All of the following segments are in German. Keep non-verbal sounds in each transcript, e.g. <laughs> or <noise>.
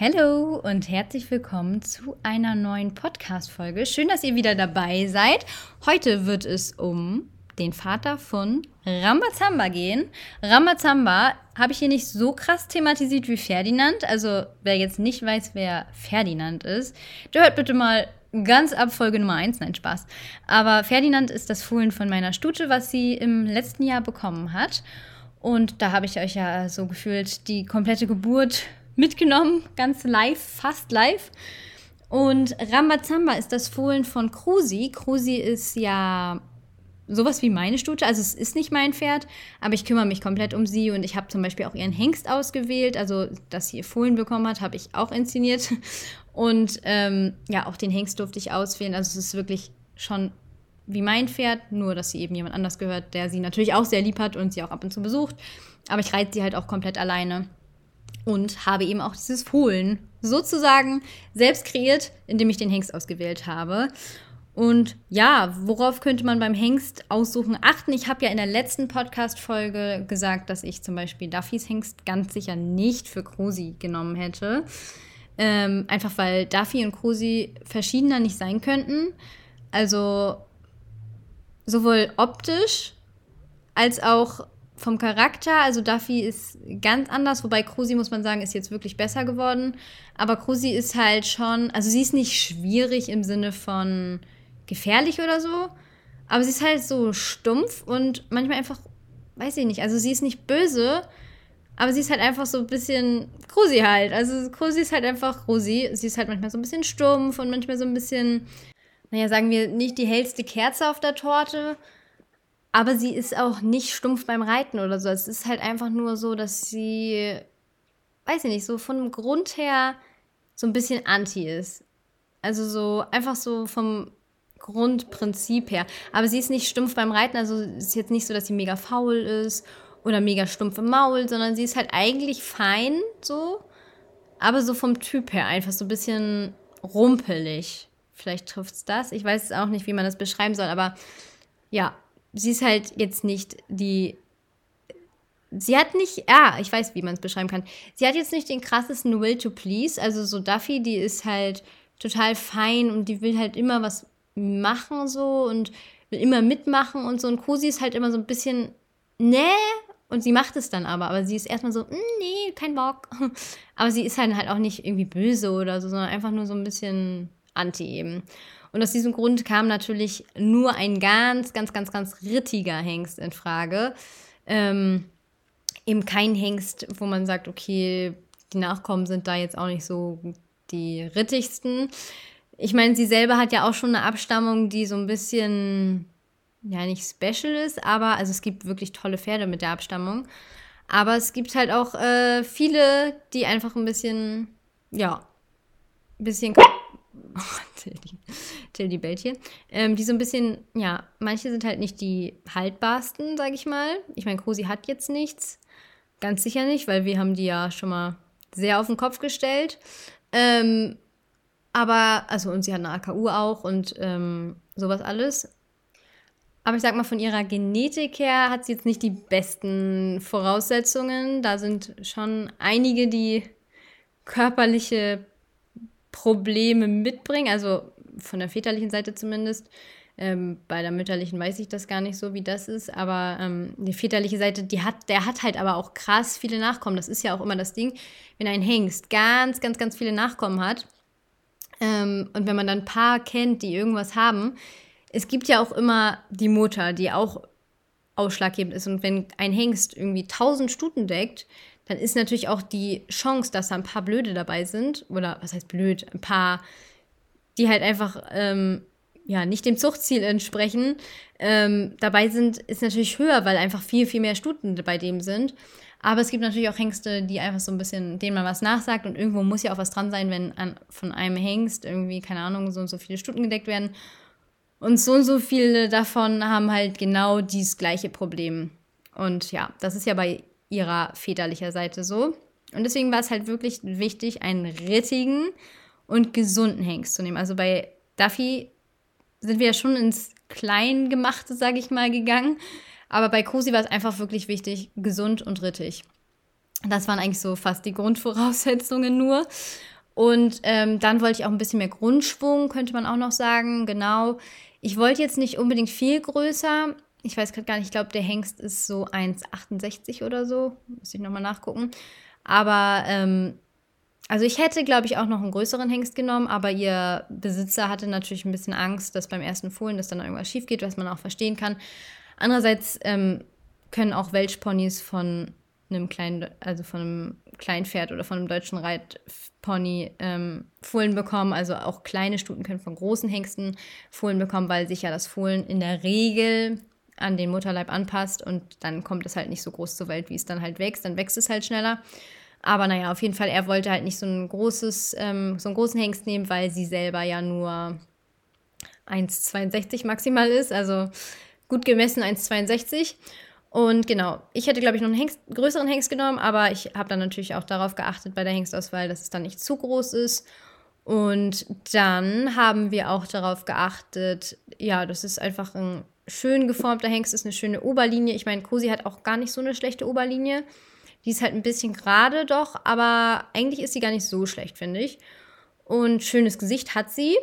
Hallo und herzlich willkommen zu einer neuen Podcast-Folge. Schön, dass ihr wieder dabei seid. Heute wird es um den Vater von Rambazamba gehen. Rambazamba habe ich hier nicht so krass thematisiert wie Ferdinand. Also, wer jetzt nicht weiß, wer Ferdinand ist, der hört bitte mal ganz ab Folge Nummer 1. Nein, Spaß. Aber Ferdinand ist das Fohlen von meiner Stute, was sie im letzten Jahr bekommen hat. Und da habe ich euch ja so gefühlt die komplette Geburt mitgenommen, ganz live, fast live. Und Rambazamba ist das Fohlen von Krusi. Krusi ist ja sowas wie meine Stute. Also es ist nicht mein Pferd, aber ich kümmere mich komplett um sie und ich habe zum Beispiel auch ihren Hengst ausgewählt. Also, dass sie ihr Fohlen bekommen hat, habe ich auch inszeniert. <laughs> Und ähm, ja, auch den Hengst durfte ich auswählen. Also es ist wirklich schon wie mein Pferd, nur dass sie eben jemand anders gehört, der sie natürlich auch sehr lieb hat und sie auch ab und zu besucht. Aber ich reite sie halt auch komplett alleine und habe eben auch dieses Fohlen sozusagen selbst kreiert, indem ich den Hengst ausgewählt habe. Und ja, worauf könnte man beim Hengst aussuchen achten? Ich habe ja in der letzten Podcast-Folge gesagt, dass ich zum Beispiel Duffys Hengst ganz sicher nicht für Krusi genommen hätte. Ähm, einfach weil Duffy und Krusi verschiedener nicht sein könnten. Also sowohl optisch als auch vom Charakter, also Duffy ist ganz anders, wobei Krusi, muss man sagen, ist jetzt wirklich besser geworden. Aber Krusi ist halt schon, also sie ist nicht schwierig im Sinne von gefährlich oder so, aber sie ist halt so stumpf und manchmal einfach, weiß ich nicht, also sie ist nicht böse, aber sie ist halt einfach so ein bisschen Krusi halt. Also Krusi ist halt einfach Krusi. Sie ist halt manchmal so ein bisschen stumpf und manchmal so ein bisschen, naja, sagen wir, nicht die hellste Kerze auf der Torte. Aber sie ist auch nicht stumpf beim Reiten oder so. Es ist halt einfach nur so, dass sie, weiß ich nicht, so von Grund her so ein bisschen anti ist. Also so einfach so vom Grundprinzip her. Aber sie ist nicht stumpf beim Reiten, also es ist jetzt nicht so, dass sie mega faul ist oder mega stumpf im Maul, sondern sie ist halt eigentlich fein so, aber so vom Typ her einfach so ein bisschen rumpelig. Vielleicht trifft es das. Ich weiß auch nicht, wie man das beschreiben soll, aber ja, sie ist halt jetzt nicht die. Sie hat nicht, ja, ich weiß, wie man es beschreiben kann. Sie hat jetzt nicht den krassesten Will to Please. Also so Duffy, die ist halt total fein und die will halt immer was machen so und will immer mitmachen und so. Und Cosi ist halt immer so ein bisschen, nee, und sie macht es dann aber. Aber sie ist erstmal so, mm, nee, kein Bock. <laughs> Aber sie ist halt, halt auch nicht irgendwie böse oder so, sondern einfach nur so ein bisschen anti eben. Und aus diesem Grund kam natürlich nur ein ganz, ganz, ganz, ganz rittiger Hengst in Frage. Ähm, eben kein Hengst, wo man sagt, okay, die Nachkommen sind da jetzt auch nicht so die rittigsten. Ich meine, sie selber hat ja auch schon eine Abstammung, die so ein bisschen, ja, nicht special ist, aber also es gibt wirklich tolle Pferde mit der Abstammung. Aber es gibt halt auch äh, viele, die einfach ein bisschen, ja, ein bisschen <laughs> Tilly bellt hier, ähm, die so ein bisschen, ja, manche sind halt nicht die haltbarsten, sag ich mal. Ich meine, Cosi hat jetzt nichts, ganz sicher nicht, weil wir haben die ja schon mal sehr auf den Kopf gestellt. Ähm, aber, also, und sie hat eine AKU auch und ähm, sowas alles. Aber ich sag mal, von ihrer Genetik her hat sie jetzt nicht die besten Voraussetzungen. Da sind schon einige, die körperliche Probleme mitbringen, also von der väterlichen Seite zumindest. Ähm, bei der mütterlichen weiß ich das gar nicht so, wie das ist, aber ähm, die väterliche Seite, die hat, der hat halt aber auch krass viele Nachkommen. Das ist ja auch immer das Ding, wenn ein Hengst ganz, ganz, ganz viele Nachkommen hat ähm, und wenn man dann ein paar kennt, die irgendwas haben, es gibt ja auch immer die Mutter, die auch ausschlaggebend ist. Und wenn ein Hengst irgendwie 1000 Stuten deckt, dann ist natürlich auch die Chance, dass da ein paar Blöde dabei sind, oder was heißt blöd, ein paar, die halt einfach ähm, ja nicht dem Zuchtziel entsprechen, ähm, dabei sind, ist natürlich höher, weil einfach viel, viel mehr Stuten bei dem sind. Aber es gibt natürlich auch Hengste, die einfach so ein bisschen, denen man was nachsagt und irgendwo muss ja auch was dran sein, wenn an, von einem Hengst irgendwie, keine Ahnung, so und so viele Stuten gedeckt werden. Und so und so viele davon haben halt genau dieses gleiche Problem. Und ja, das ist ja bei ihrer väterlicher Seite so. Und deswegen war es halt wirklich wichtig, einen rittigen und gesunden Hengst zu nehmen. Also bei Duffy sind wir ja schon ins Kleingemachte, sage ich mal, gegangen. Aber bei Cosi war es einfach wirklich wichtig, gesund und rittig. Das waren eigentlich so fast die Grundvoraussetzungen nur. Und ähm, dann wollte ich auch ein bisschen mehr Grundschwung, könnte man auch noch sagen. Genau. Ich wollte jetzt nicht unbedingt viel größer. Ich weiß gerade gar nicht, ich glaube, der Hengst ist so 1,68 oder so. Muss ich nochmal nachgucken. Aber, ähm, also ich hätte, glaube ich, auch noch einen größeren Hengst genommen, aber ihr Besitzer hatte natürlich ein bisschen Angst, dass beim ersten Fohlen dass dann irgendwas schief geht, was man auch verstehen kann. Andererseits ähm, können auch Welchponys von einem kleinen, also von einem Kleinpferd oder von einem deutschen Reitpony ähm, Fohlen bekommen. Also auch kleine Stuten können von großen Hengsten Fohlen bekommen, weil sich ja das Fohlen in der Regel an den Mutterleib anpasst und dann kommt es halt nicht so groß zur Welt, wie es dann halt wächst. Dann wächst es halt schneller. Aber naja, auf jeden Fall, er wollte halt nicht so ein großes, ähm, so einen großen Hengst nehmen, weil sie selber ja nur 1,62 maximal ist. Also gut gemessen 1,62. Und genau, ich hätte, glaube ich, noch einen Hengst, größeren Hengst genommen, aber ich habe dann natürlich auch darauf geachtet bei der Hengstauswahl, dass es dann nicht zu groß ist. Und dann haben wir auch darauf geachtet, ja, das ist einfach ein schön geformter Hengst, ist eine schöne Oberlinie. Ich meine, Cosi hat auch gar nicht so eine schlechte Oberlinie. Die ist halt ein bisschen gerade doch, aber eigentlich ist sie gar nicht so schlecht, finde ich. Und schönes Gesicht hat sie.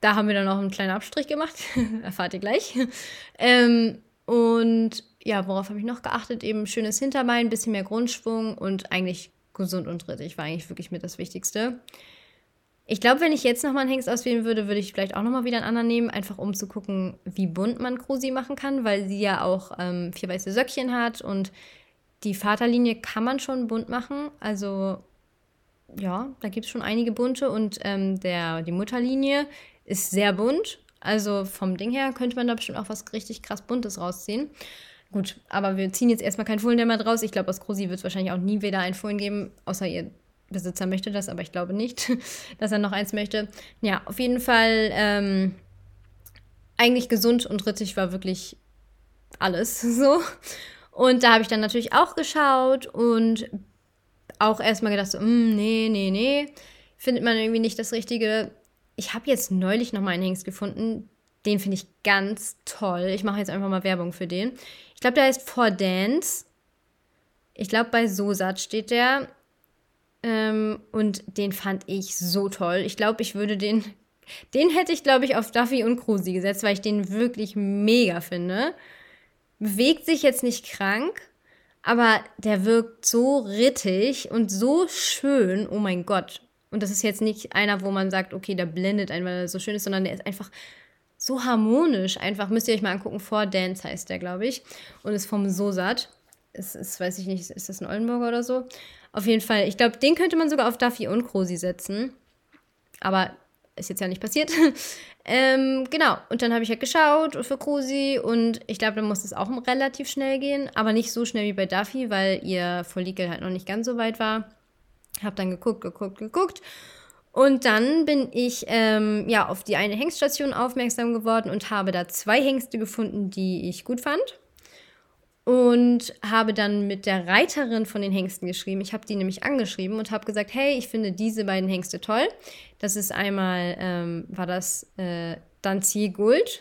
Da haben wir dann noch einen kleinen Abstrich gemacht. <laughs> Erfahrt ihr gleich. Ähm, und ja, worauf habe ich noch geachtet? Eben schönes Hinterbein, ein bisschen mehr Grundschwung und eigentlich gesund und rittig war eigentlich wirklich mit das Wichtigste. Ich glaube, wenn ich jetzt nochmal einen Hengst auswählen würde, würde ich vielleicht auch nochmal wieder einen anderen nehmen, einfach um zu gucken, wie bunt man Krusi machen kann, weil sie ja auch ähm, vier weiße Söckchen hat und die Vaterlinie kann man schon bunt machen. Also ja, da gibt es schon einige bunte und ähm, der, die Mutterlinie ist sehr bunt. Also vom Ding her könnte man da bestimmt auch was richtig krass Buntes rausziehen. Gut, aber wir ziehen jetzt erstmal keinen Fohlendämmer draus. Ich glaube, aus Krusi wird es wahrscheinlich auch nie wieder ein Fohlen geben, außer ihr Besitzer möchte das, aber ich glaube nicht, <laughs> dass er noch eins möchte. Ja, auf jeden Fall ähm, eigentlich gesund und rittig war wirklich alles <laughs> so. Und da habe ich dann natürlich auch geschaut und auch erstmal gedacht, so, mm, nee, nee, nee, findet man irgendwie nicht das Richtige. Ich habe jetzt neulich noch mal einen Hengst gefunden, den finde ich ganz toll. Ich mache jetzt einfach mal Werbung für den. Ich glaube, der heißt For Dance. Ich glaube, bei Sosat steht der. Ähm, und den fand ich so toll. Ich glaube, ich würde den. Den hätte ich, glaube ich, auf Duffy und Krusi gesetzt, weil ich den wirklich mega finde. Bewegt sich jetzt nicht krank, aber der wirkt so rittig und so schön. Oh mein Gott. Und das ist jetzt nicht einer, wo man sagt, okay, der blendet einen, weil er so schön ist, sondern der ist einfach so harmonisch. Einfach müsst ihr euch mal angucken. For Dance heißt der, glaube ich. Und ist vom Sosat. Ist, ist, weiß ich nicht, ist das ein Oldenburger oder so? Auf jeden Fall. Ich glaube, den könnte man sogar auf Duffy und Krosi setzen. Aber ist jetzt ja nicht passiert. <laughs> ähm, genau. Und dann habe ich halt geschaut für Krosi und ich glaube, dann muss es auch relativ schnell gehen. Aber nicht so schnell wie bei Duffy, weil ihr Follikel halt noch nicht ganz so weit war. Hab dann geguckt, geguckt, geguckt und dann bin ich ähm, ja auf die eine Hengststation aufmerksam geworden und habe da zwei Hengste gefunden, die ich gut fand. Und habe dann mit der Reiterin von den Hengsten geschrieben. Ich habe die nämlich angeschrieben und habe gesagt, hey, ich finde diese beiden Hengste toll. Das ist einmal, ähm, war das äh, Danzier Gold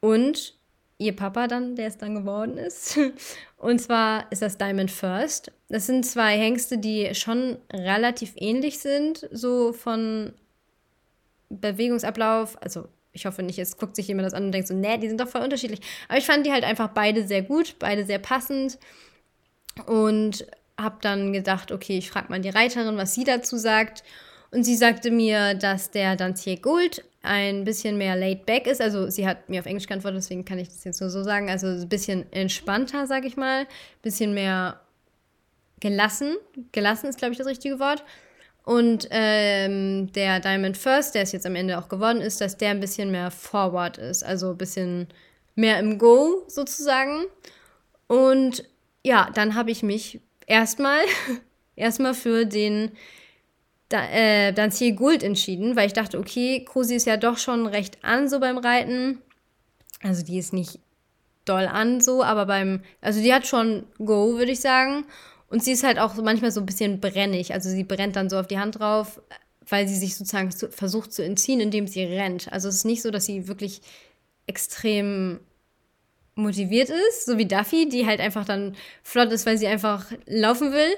und ihr Papa dann, der es dann geworden ist. <laughs> Und zwar ist das Diamond First. Das sind zwei Hengste, die schon relativ ähnlich sind, so von Bewegungsablauf. Also ich hoffe nicht, jetzt guckt sich jemand das an und denkt so, nee, die sind doch voll unterschiedlich. Aber ich fand die halt einfach beide sehr gut, beide sehr passend. Und habe dann gedacht, okay, ich frage mal die Reiterin, was sie dazu sagt. Und sie sagte mir, dass der Dantier Gold ein bisschen mehr laid back ist. Also sie hat mir auf Englisch geantwortet, deswegen kann ich das jetzt nur so sagen. Also ein bisschen entspannter, sag ich mal. Ein bisschen mehr gelassen. Gelassen ist, glaube ich, das richtige Wort. Und ähm, der Diamond First, der es jetzt am Ende auch geworden ist, dass der ein bisschen mehr forward ist. Also ein bisschen mehr im Go sozusagen. Und ja, dann habe ich mich erstmal <laughs> erstmal für den da, äh, dann Ziel Gold entschieden, weil ich dachte, okay, Krusi ist ja doch schon recht an so beim Reiten. Also die ist nicht doll an so, aber beim, also die hat schon Go, würde ich sagen. Und sie ist halt auch manchmal so ein bisschen brennig. Also sie brennt dann so auf die Hand drauf, weil sie sich sozusagen zu, versucht zu entziehen, indem sie rennt. Also es ist nicht so, dass sie wirklich extrem motiviert ist, so wie Duffy, die halt einfach dann flott ist, weil sie einfach laufen will,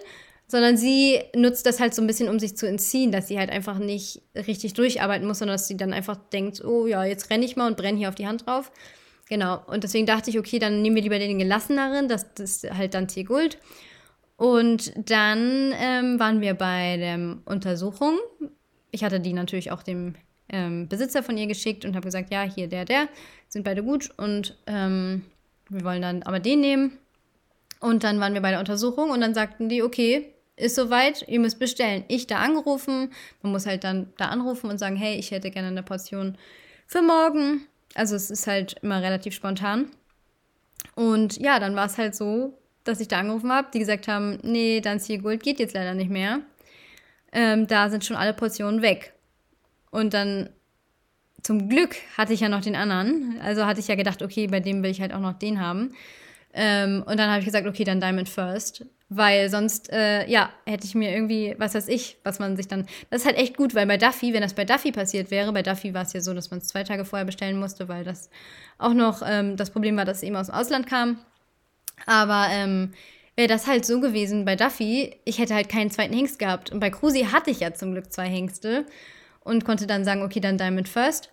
sondern sie nutzt das halt so ein bisschen, um sich zu entziehen, dass sie halt einfach nicht richtig durcharbeiten muss, sondern dass sie dann einfach denkt, oh ja, jetzt renne ich mal und brenne hier auf die Hand drauf. Genau, und deswegen dachte ich, okay, dann nehmen wir lieber den gelasseneren, das, das ist halt dann Tiergold. Und dann ähm, waren wir bei der Untersuchung. Ich hatte die natürlich auch dem ähm, Besitzer von ihr geschickt und habe gesagt, ja, hier, der, der, sind beide gut und ähm, wir wollen dann aber den nehmen. Und dann waren wir bei der Untersuchung und dann sagten die, okay, ist soweit, ihr müsst bestellen. Ich da angerufen, man muss halt dann da anrufen und sagen, hey, ich hätte gerne eine Portion für morgen. Also es ist halt immer relativ spontan. Und ja, dann war es halt so, dass ich da angerufen habe, die gesagt haben, nee, dann Ziel Gold geht jetzt leider nicht mehr. Ähm, da sind schon alle Portionen weg. Und dann zum Glück hatte ich ja noch den anderen. Also hatte ich ja gedacht, okay, bei dem will ich halt auch noch den haben. Ähm, und dann habe ich gesagt, okay, dann Diamond First. Weil sonst, äh, ja, hätte ich mir irgendwie, was weiß ich, was man sich dann. Das ist halt echt gut, weil bei Duffy, wenn das bei Duffy passiert wäre, bei Duffy war es ja so, dass man es zwei Tage vorher bestellen musste, weil das auch noch ähm, das Problem war, dass es eben aus dem Ausland kam. Aber ähm, wäre das halt so gewesen bei Duffy, ich hätte halt keinen zweiten Hengst gehabt. Und bei Cruzy hatte ich ja zum Glück zwei Hengste und konnte dann sagen, okay, dann Diamond First.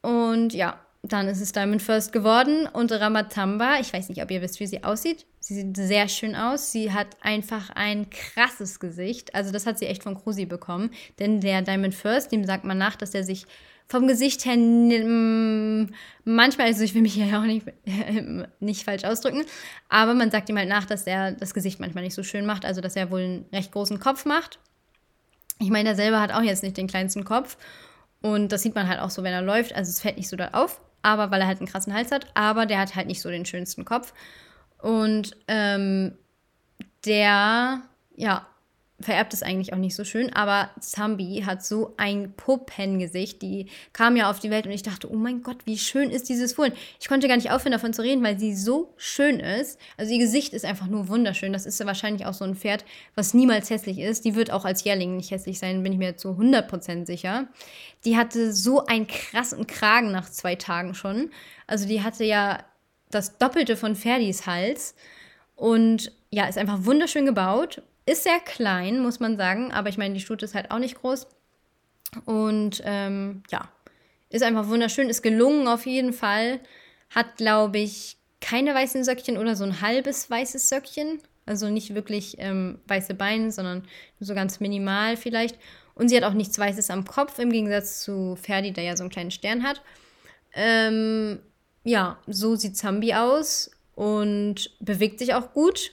Und ja, dann ist es Diamond First geworden. Und Ramatamba, ich weiß nicht, ob ihr wisst, wie sie aussieht. Sie sieht sehr schön aus. Sie hat einfach ein krasses Gesicht. Also das hat sie echt von Krusi bekommen. Denn der Diamond First, dem sagt man nach, dass er sich vom Gesicht her manchmal, also ich will mich hier auch nicht, <laughs> nicht falsch ausdrücken, aber man sagt ihm halt nach, dass er das Gesicht manchmal nicht so schön macht, also dass er wohl einen recht großen Kopf macht. Ich meine, er selber hat auch jetzt nicht den kleinsten Kopf. Und das sieht man halt auch so, wenn er läuft. Also es fällt nicht so dort auf, aber weil er halt einen krassen Hals hat, aber der hat halt nicht so den schönsten Kopf. Und ähm, der, ja, vererbt es eigentlich auch nicht so schön, aber Zambi hat so ein Puppengesicht. Die kam ja auf die Welt und ich dachte, oh mein Gott, wie schön ist dieses Fohlen. Ich konnte gar nicht aufhören, davon zu reden, weil sie so schön ist. Also ihr Gesicht ist einfach nur wunderschön. Das ist ja wahrscheinlich auch so ein Pferd, was niemals hässlich ist. Die wird auch als Jährling nicht hässlich sein, bin ich mir zu 100% sicher. Die hatte so einen krassen Kragen nach zwei Tagen schon. Also die hatte ja das Doppelte von Ferdis Hals. Und ja, ist einfach wunderschön gebaut ist sehr klein, muss man sagen, aber ich meine, die Stute ist halt auch nicht groß. Und ähm, ja, ist einfach wunderschön, ist gelungen auf jeden Fall. Hat, glaube ich, keine weißen Söckchen oder so ein halbes weißes Söckchen. Also nicht wirklich ähm, weiße Beine, sondern nur so ganz minimal vielleicht. Und sie hat auch nichts Weißes am Kopf, im Gegensatz zu Ferdi, der ja so einen kleinen Stern hat. Ähm, ja, so sieht Zambi aus und bewegt sich auch gut.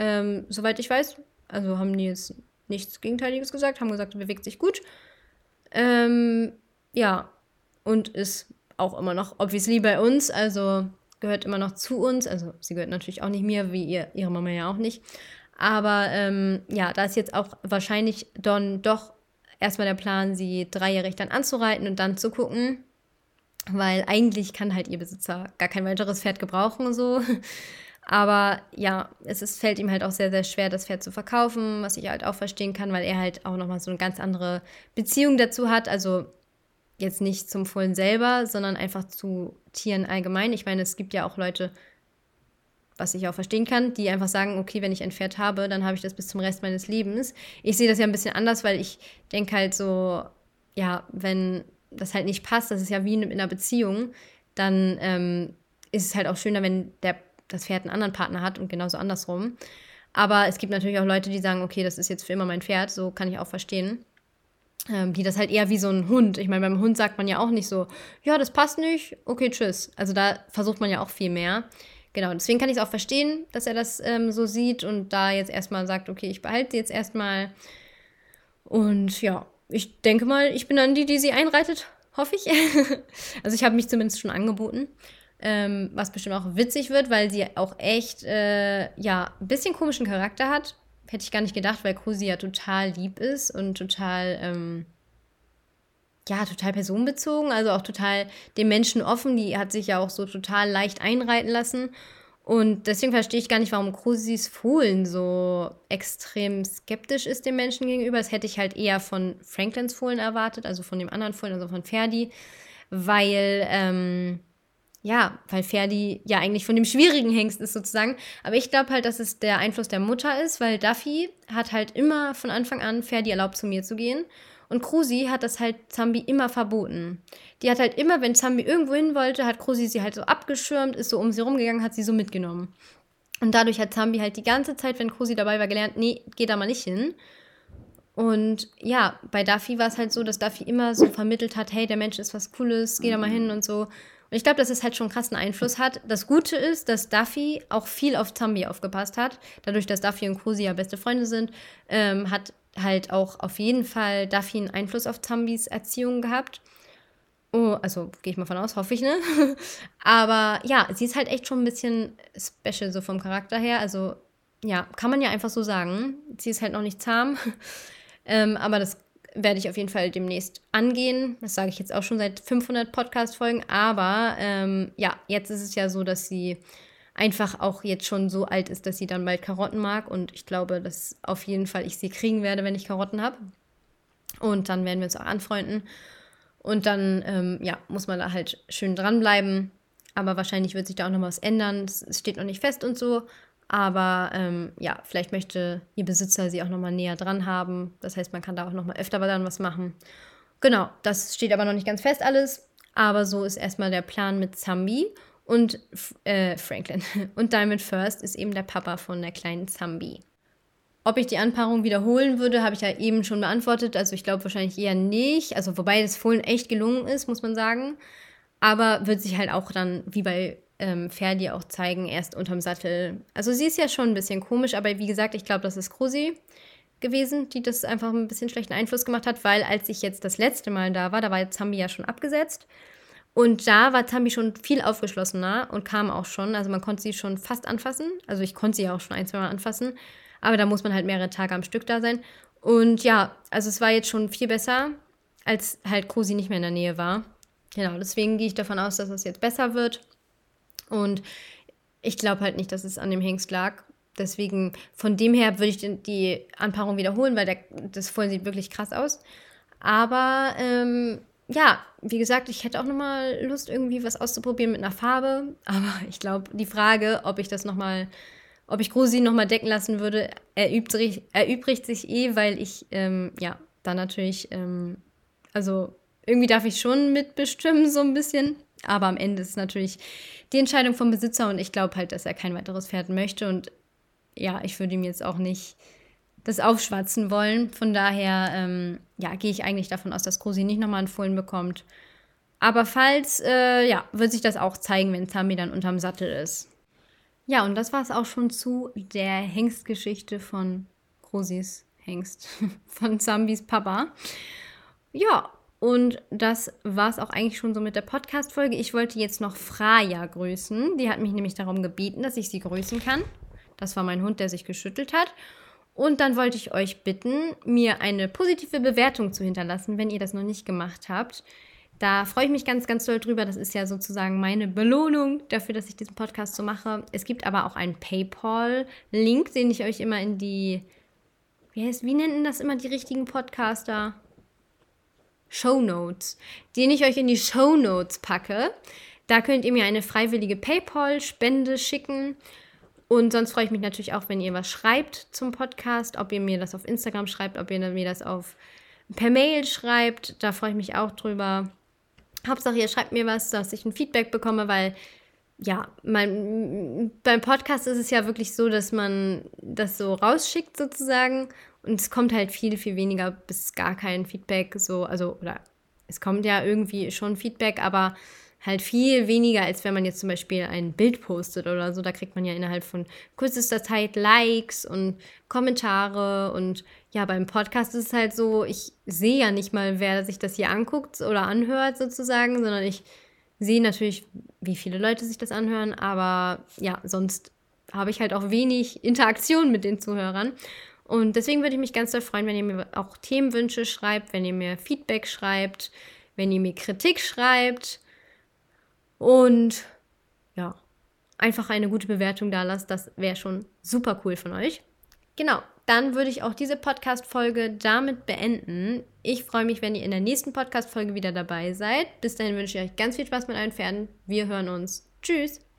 Ähm, soweit ich weiß. Also haben die jetzt nichts Gegenteiliges gesagt, haben gesagt, bewegt sich gut. Ähm, ja, und ist auch immer noch obviously bei uns, also gehört immer noch zu uns. Also sie gehört natürlich auch nicht mir, wie ihr, ihre Mama ja auch nicht. Aber ähm, ja, da ist jetzt auch wahrscheinlich dann doch erstmal der Plan, sie dreijährig dann anzureiten und dann zu gucken. Weil eigentlich kann halt ihr Besitzer gar kein weiteres Pferd gebrauchen, so. Aber ja, es ist, fällt ihm halt auch sehr, sehr schwer, das Pferd zu verkaufen, was ich halt auch verstehen kann, weil er halt auch nochmal so eine ganz andere Beziehung dazu hat. Also jetzt nicht zum Fohlen selber, sondern einfach zu Tieren allgemein. Ich meine, es gibt ja auch Leute, was ich auch verstehen kann, die einfach sagen, okay, wenn ich ein Pferd habe, dann habe ich das bis zum Rest meines Lebens. Ich sehe das ja ein bisschen anders, weil ich denke halt so, ja, wenn das halt nicht passt, das ist ja wie in einer Beziehung, dann ähm, ist es halt auch schöner, wenn der das Pferd einen anderen Partner hat und genauso andersrum. Aber es gibt natürlich auch Leute, die sagen, okay, das ist jetzt für immer mein Pferd, so kann ich auch verstehen. Ähm, die das halt eher wie so ein Hund. Ich meine, beim Hund sagt man ja auch nicht so, ja, das passt nicht, okay, tschüss. Also da versucht man ja auch viel mehr. Genau, deswegen kann ich es auch verstehen, dass er das ähm, so sieht und da jetzt erstmal sagt, okay, ich behalte sie jetzt erstmal. Und ja, ich denke mal, ich bin dann die, die sie einreitet, hoffe ich. <laughs> also ich habe mich zumindest schon angeboten. Ähm, was bestimmt auch witzig wird, weil sie auch echt, äh, ja, ein bisschen komischen Charakter hat. Hätte ich gar nicht gedacht, weil Krusi ja total lieb ist und total, ähm, ja, total personenbezogen, also auch total dem Menschen offen. Die hat sich ja auch so total leicht einreiten lassen. Und deswegen verstehe ich gar nicht, warum Krusis Fohlen so extrem skeptisch ist dem Menschen gegenüber. Das hätte ich halt eher von Franklins Fohlen erwartet, also von dem anderen Fohlen, also von Ferdi, weil, ähm, ja, weil Ferdi ja eigentlich von dem schwierigen Hengst ist sozusagen. Aber ich glaube halt, dass es der Einfluss der Mutter ist, weil Duffy hat halt immer von Anfang an Ferdi erlaubt, zu mir zu gehen. Und Krusi hat das halt Zambi immer verboten. Die hat halt immer, wenn Zambi irgendwo hin wollte, hat Krusi sie halt so abgeschirmt, ist so um sie rumgegangen, hat sie so mitgenommen. Und dadurch hat Zambi halt die ganze Zeit, wenn Krusi dabei war, gelernt, nee, geh da mal nicht hin. Und ja, bei Duffy war es halt so, dass Duffy immer so vermittelt hat, hey, der Mensch ist was Cooles, geh da mal hin und so. Und ich glaube, dass es halt schon einen krassen Einfluss hat. Das Gute ist, dass Duffy auch viel auf Zambi aufgepasst hat. Dadurch, dass Duffy und Krusi ja beste Freunde sind, ähm, hat halt auch auf jeden Fall Duffy einen Einfluss auf Zambis Erziehung gehabt. Oh, also gehe ich mal von aus, hoffe ich, ne? <laughs> Aber ja, sie ist halt echt schon ein bisschen special so vom Charakter her. Also ja, kann man ja einfach so sagen. Sie ist halt noch nicht zahm. <laughs> ähm, aber das werde ich auf jeden Fall demnächst angehen. Das sage ich jetzt auch schon seit 500 Podcast-Folgen. Aber ähm, ja, jetzt ist es ja so, dass sie einfach auch jetzt schon so alt ist, dass sie dann bald Karotten mag. Und ich glaube, dass auf jeden Fall ich sie kriegen werde, wenn ich Karotten habe. Und dann werden wir uns auch anfreunden. Und dann, ähm, ja, muss man da halt schön dranbleiben. Aber wahrscheinlich wird sich da auch noch was ändern. Es steht noch nicht fest und so. Aber ähm, ja, vielleicht möchte ihr Besitzer sie auch nochmal näher dran haben. Das heißt, man kann da auch nochmal öfter dann was machen. Genau, das steht aber noch nicht ganz fest alles. Aber so ist erstmal der Plan mit Zambi und äh, Franklin. <laughs> Und Diamond First ist eben der Papa von der kleinen Zambi. Ob ich die Anpaarung wiederholen würde, habe ich ja eben schon beantwortet. Also ich glaube wahrscheinlich eher nicht. Also wobei das Fohlen echt gelungen ist, muss man sagen. Aber wird sich halt auch dann, wie bei ähm, Ferdi auch zeigen, erst unterm Sattel. Also sie ist ja schon ein bisschen komisch, aber wie gesagt, ich glaube, das ist Krusi gewesen, die das einfach ein bisschen schlechten Einfluss gemacht hat, weil als ich jetzt das letzte Mal da war, da war Zambi ja schon abgesetzt. Und da war Zambi schon viel aufgeschlossener und kam auch schon. Also man konnte sie schon fast anfassen. Also ich konnte sie ja auch schon ein, zwei Mal anfassen. Aber da muss man halt mehrere Tage am Stück da sein. Und ja, also es war jetzt schon viel besser, als halt Krusi nicht mehr in der Nähe war. Genau, deswegen gehe ich davon aus, dass es jetzt besser wird. Und ich glaube halt nicht, dass es an dem Hengst lag. Deswegen, von dem her würde ich die Anpaarung wiederholen, weil der, das Fohlen sieht wirklich krass aus. Aber ähm, ja, wie gesagt, ich hätte auch nochmal Lust, irgendwie was auszuprobieren mit einer Farbe. <laughs> Aber ich glaube, die Frage, ob ich das nochmal, ob ich Grusi nochmal decken lassen würde, erübrigt, erübrigt sich eh, weil ich, ähm, ja, da natürlich, ähm, also irgendwie darf ich schon mitbestimmen, so ein bisschen. Aber am Ende ist es natürlich die Entscheidung vom Besitzer und ich glaube halt, dass er kein weiteres Pferd möchte. Und ja, ich würde ihm jetzt auch nicht das aufschwatzen wollen. Von daher, ähm, ja, gehe ich eigentlich davon aus, dass Krusi nicht nochmal einen Fohlen bekommt. Aber falls, äh, ja, wird sich das auch zeigen, wenn Zambi dann unterm Sattel ist. Ja, und das war es auch schon zu der Hengstgeschichte von Krusis Hengst, <laughs> von Zambis Papa. Ja, und das war es auch eigentlich schon so mit der Podcast-Folge. Ich wollte jetzt noch Freya grüßen. Die hat mich nämlich darum gebeten, dass ich sie grüßen kann. Das war mein Hund, der sich geschüttelt hat. Und dann wollte ich euch bitten, mir eine positive Bewertung zu hinterlassen, wenn ihr das noch nicht gemacht habt. Da freue ich mich ganz, ganz doll drüber. Das ist ja sozusagen meine Belohnung dafür, dass ich diesen Podcast so mache. Es gibt aber auch einen PayPal-Link, den ich euch immer in die. Wie, heißt, wie nennen das immer die richtigen Podcaster? Show Notes, den ich euch in die Show Notes packe. Da könnt ihr mir eine freiwillige PayPal-Spende schicken. Und sonst freue ich mich natürlich auch, wenn ihr was schreibt zum Podcast, ob ihr mir das auf Instagram schreibt, ob ihr mir das auf per Mail schreibt. Da freue ich mich auch drüber. Hauptsache, ihr schreibt mir was, dass ich ein Feedback bekomme, weil ja, mein, beim Podcast ist es ja wirklich so, dass man das so rausschickt sozusagen und es kommt halt viel, viel weniger bis gar kein Feedback. So, also, oder es kommt ja irgendwie schon Feedback, aber halt viel weniger, als wenn man jetzt zum Beispiel ein Bild postet oder so. Da kriegt man ja innerhalb von kürzester Zeit Likes und Kommentare. Und ja, beim Podcast ist es halt so, ich sehe ja nicht mal, wer sich das hier anguckt oder anhört sozusagen, sondern ich sehe natürlich, wie viele Leute sich das anhören. Aber ja, sonst habe ich halt auch wenig Interaktion mit den Zuhörern. Und deswegen würde ich mich ganz doll freuen, wenn ihr mir auch Themenwünsche schreibt, wenn ihr mir Feedback schreibt, wenn ihr mir Kritik schreibt und ja, einfach eine gute Bewertung da lasst. Das wäre schon super cool von euch. Genau, dann würde ich auch diese Podcast-Folge damit beenden. Ich freue mich, wenn ihr in der nächsten Podcast-Folge wieder dabei seid. Bis dahin wünsche ich euch ganz viel Spaß mit euren Pferden. Wir hören uns. Tschüss.